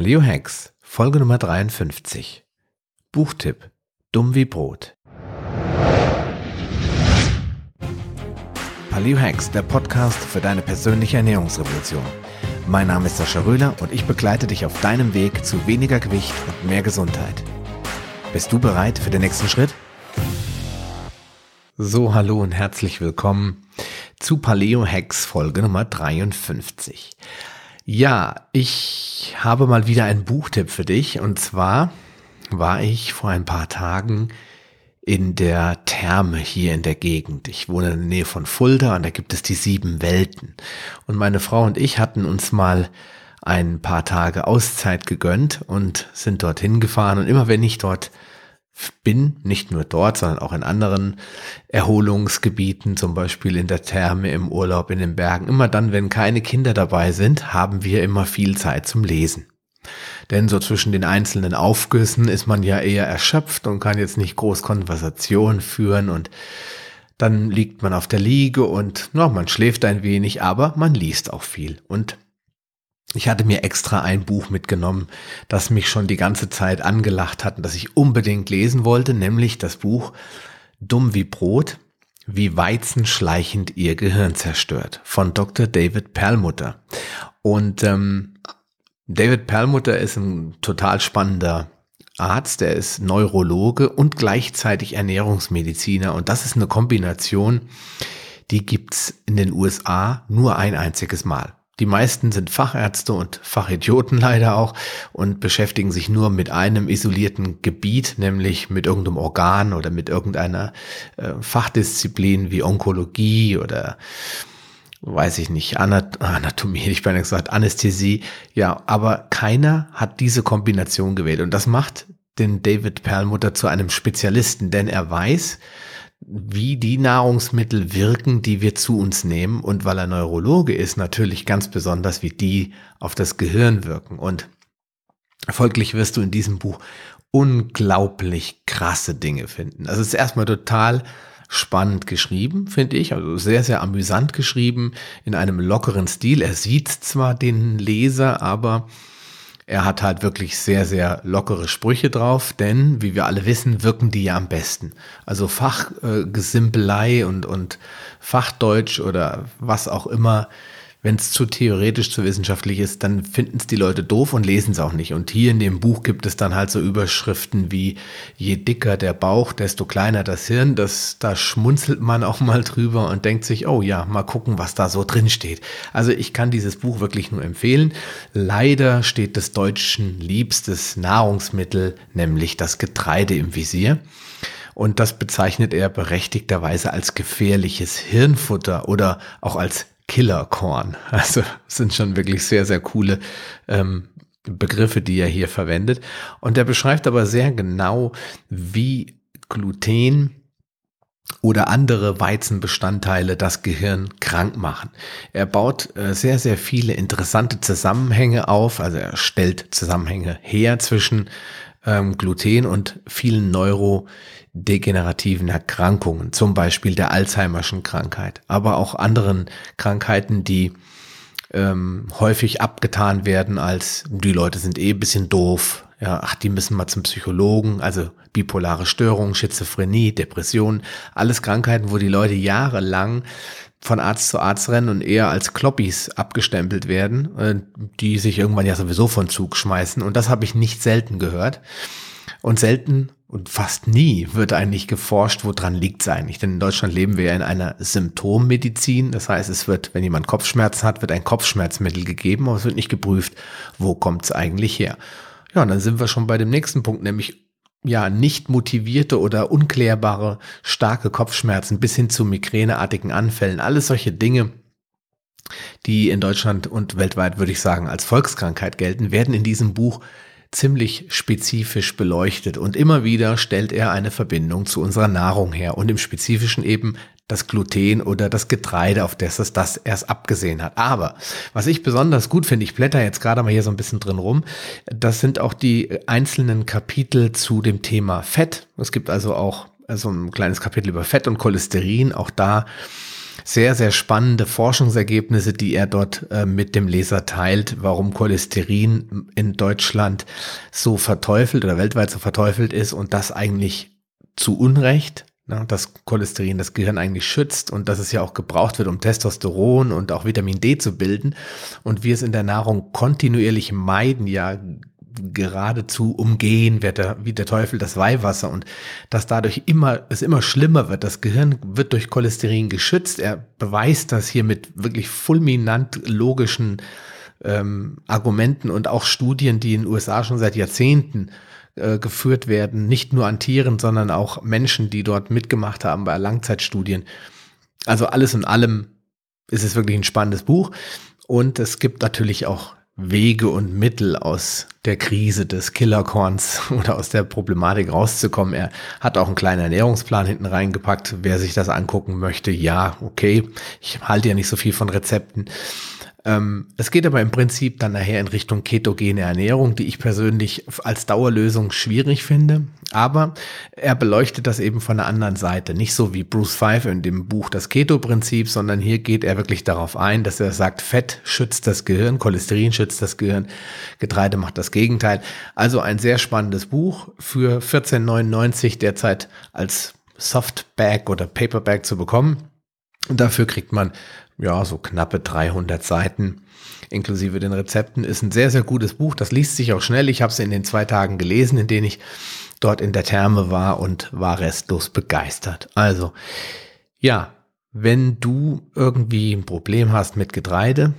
Paleo Hacks, Folge Nummer 53. Buchtipp: Dumm wie Brot. Paleo Hacks, der Podcast für deine persönliche Ernährungsrevolution. Mein Name ist Sascha Röhler und ich begleite dich auf deinem Weg zu weniger Gewicht und mehr Gesundheit. Bist du bereit für den nächsten Schritt? So, hallo und herzlich willkommen zu Paleo Hacks Folge Nummer 53. Ja, ich habe mal wieder einen Buchtipp für dich. Und zwar war ich vor ein paar Tagen in der Therme hier in der Gegend. Ich wohne in der Nähe von Fulda und da gibt es die sieben Welten. Und meine Frau und ich hatten uns mal ein paar Tage Auszeit gegönnt und sind dorthin gefahren. Und immer wenn ich dort bin, nicht nur dort, sondern auch in anderen Erholungsgebieten, zum Beispiel in der Therme, im Urlaub, in den Bergen. Immer dann, wenn keine Kinder dabei sind, haben wir immer viel Zeit zum Lesen. Denn so zwischen den einzelnen Aufgüssen ist man ja eher erschöpft und kann jetzt nicht groß Konversation führen und dann liegt man auf der Liege und no, man schläft ein wenig, aber man liest auch viel. Und ich hatte mir extra ein Buch mitgenommen, das mich schon die ganze Zeit angelacht hat und das ich unbedingt lesen wollte, nämlich das Buch Dumm wie Brot, wie Weizen schleichend ihr Gehirn zerstört von Dr. David Perlmutter. Und ähm, David Perlmutter ist ein total spannender Arzt, der ist Neurologe und gleichzeitig Ernährungsmediziner. Und das ist eine Kombination, die gibt's in den USA nur ein einziges Mal. Die meisten sind Fachärzte und Fachidioten leider auch und beschäftigen sich nur mit einem isolierten Gebiet, nämlich mit irgendeinem Organ oder mit irgendeiner äh, Fachdisziplin wie Onkologie oder weiß ich nicht, Anat Anatomie, ich bin gesagt, Anästhesie. Ja, aber keiner hat diese Kombination gewählt und das macht den David Perlmutter zu einem Spezialisten, denn er weiß, wie die Nahrungsmittel wirken, die wir zu uns nehmen. Und weil er Neurologe ist, natürlich ganz besonders, wie die auf das Gehirn wirken. Und folglich wirst du in diesem Buch unglaublich krasse Dinge finden. Also es ist erstmal total spannend geschrieben, finde ich. Also sehr, sehr amüsant geschrieben, in einem lockeren Stil. Er sieht zwar den Leser, aber er hat halt wirklich sehr, sehr lockere Sprüche drauf, denn, wie wir alle wissen, wirken die ja am besten. Also Fachgesimpelei äh, und, und Fachdeutsch oder was auch immer wenn es zu theoretisch, zu wissenschaftlich ist, dann finden es die Leute doof und lesen es auch nicht. Und hier in dem Buch gibt es dann halt so Überschriften wie je dicker der Bauch, desto kleiner das Hirn. Das, da schmunzelt man auch mal drüber und denkt sich, oh ja, mal gucken, was da so drin steht. Also ich kann dieses Buch wirklich nur empfehlen. Leider steht des Deutschen liebstes Nahrungsmittel, nämlich das Getreide im Visier. Und das bezeichnet er berechtigterweise als gefährliches Hirnfutter oder auch als Killerkorn. Also sind schon wirklich sehr, sehr coole ähm, Begriffe, die er hier verwendet. Und er beschreibt aber sehr genau, wie Gluten oder andere Weizenbestandteile das Gehirn krank machen. Er baut äh, sehr, sehr viele interessante Zusammenhänge auf, also er stellt Zusammenhänge her zwischen ähm, Gluten und vielen Neuro degenerativen Erkrankungen, zum Beispiel der Alzheimerschen Krankheit, aber auch anderen Krankheiten, die ähm, häufig abgetan werden als die Leute sind eh bisschen doof, ja, ach, die müssen mal zum Psychologen, also bipolare Störungen, Schizophrenie, Depression, alles Krankheiten, wo die Leute jahrelang von Arzt zu Arzt rennen und eher als Kloppis abgestempelt werden, äh, die sich irgendwann ja sowieso von Zug schmeißen. Und das habe ich nicht selten gehört. Und selten und fast nie wird eigentlich geforscht, woran liegt es eigentlich. Denn in Deutschland leben wir ja in einer Symptommedizin. Das heißt, es wird, wenn jemand Kopfschmerzen hat, wird ein Kopfschmerzmittel gegeben, aber es wird nicht geprüft, wo kommt es eigentlich her. Ja, und dann sind wir schon bei dem nächsten Punkt, nämlich ja, nicht motivierte oder unklärbare starke Kopfschmerzen bis hin zu migräneartigen Anfällen. Alles solche Dinge, die in Deutschland und weltweit, würde ich sagen, als Volkskrankheit gelten, werden in diesem Buch ziemlich spezifisch beleuchtet und immer wieder stellt er eine Verbindung zu unserer Nahrung her und im Spezifischen eben das Gluten oder das Getreide, auf das es das erst abgesehen hat. Aber was ich besonders gut finde, ich blätter jetzt gerade mal hier so ein bisschen drin rum, das sind auch die einzelnen Kapitel zu dem Thema Fett. Es gibt also auch so ein kleines Kapitel über Fett und Cholesterin. Auch da sehr, sehr spannende Forschungsergebnisse, die er dort äh, mit dem Leser teilt, warum Cholesterin in Deutschland so verteufelt oder weltweit so verteufelt ist und das eigentlich zu Unrecht, ne, dass Cholesterin das Gehirn eigentlich schützt und dass es ja auch gebraucht wird, um Testosteron und auch Vitamin D zu bilden und wir es in der Nahrung kontinuierlich meiden, ja geradezu umgehen, wird der, wie der Teufel das Weihwasser und dass dadurch immer, es immer schlimmer wird. Das Gehirn wird durch Cholesterin geschützt. Er beweist das hier mit wirklich fulminant logischen ähm, Argumenten und auch Studien, die in den USA schon seit Jahrzehnten äh, geführt werden, nicht nur an Tieren, sondern auch Menschen, die dort mitgemacht haben bei Langzeitstudien. Also alles in allem ist es wirklich ein spannendes Buch. Und es gibt natürlich auch Wege und Mittel aus der Krise des Killerkorns oder aus der Problematik rauszukommen. Er hat auch einen kleinen Ernährungsplan hinten reingepackt. Wer sich das angucken möchte, ja, okay. Ich halte ja nicht so viel von Rezepten. Ähm, es geht aber im Prinzip dann nachher in Richtung ketogene Ernährung, die ich persönlich als Dauerlösung schwierig finde. Aber er beleuchtet das eben von der anderen Seite. Nicht so wie Bruce Five in dem Buch Das Keto-Prinzip, sondern hier geht er wirklich darauf ein, dass er sagt, Fett schützt das Gehirn, Cholesterin schützt das Gehirn, Getreide macht das Gegenteil. Also ein sehr spannendes Buch für 14,99 derzeit als Softbag oder Paperback zu bekommen. Und dafür kriegt man ja, so knappe 300 Seiten inklusive den Rezepten. Ist ein sehr, sehr gutes Buch. Das liest sich auch schnell. Ich habe es in den zwei Tagen gelesen, in denen ich dort in der Therme war und war restlos begeistert. Also, ja, wenn du irgendwie ein Problem hast mit Getreide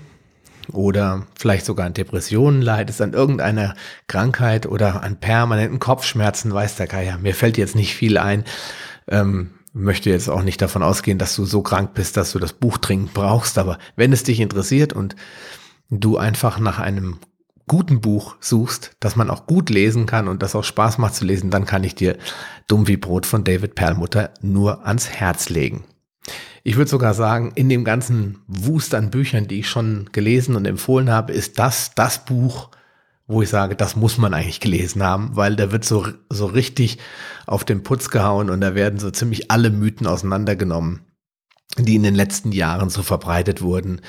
oder vielleicht sogar an Depressionen leidest, an irgendeiner Krankheit oder an permanenten Kopfschmerzen, weiß der Geier, mir fällt jetzt nicht viel ein, ähm, möchte jetzt auch nicht davon ausgehen, dass du so krank bist, dass du das Buch dringend brauchst, aber wenn es dich interessiert und du einfach nach einem guten Buch suchst, das man auch gut lesen kann und das auch Spaß macht zu lesen, dann kann ich dir Dumm wie Brot von David Perlmutter nur ans Herz legen. Ich würde sogar sagen, in dem ganzen Wust an Büchern, die ich schon gelesen und empfohlen habe, ist das das Buch, wo ich sage, das muss man eigentlich gelesen haben, weil da wird so, so richtig auf den Putz gehauen und da werden so ziemlich alle Mythen auseinandergenommen, die in den letzten Jahren so verbreitet wurden.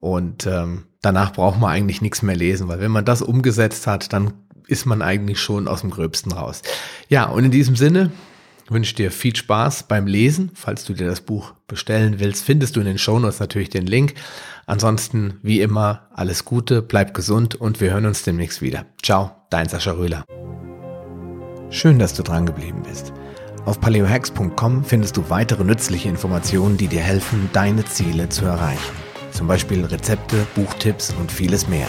Und ähm, danach braucht man eigentlich nichts mehr lesen, weil wenn man das umgesetzt hat, dann ist man eigentlich schon aus dem Gröbsten raus. Ja, und in diesem Sinne wünsche dir viel Spaß beim Lesen. Falls du dir das Buch bestellen willst, findest du in den Shownotes natürlich den Link. Ansonsten, wie immer, alles Gute, bleib gesund und wir hören uns demnächst wieder. Ciao, dein Sascha Röhler. Schön, dass du dran geblieben bist. Auf paleohacks.com findest du weitere nützliche Informationen, die dir helfen, deine Ziele zu erreichen. Zum Beispiel Rezepte, Buchtipps und vieles mehr.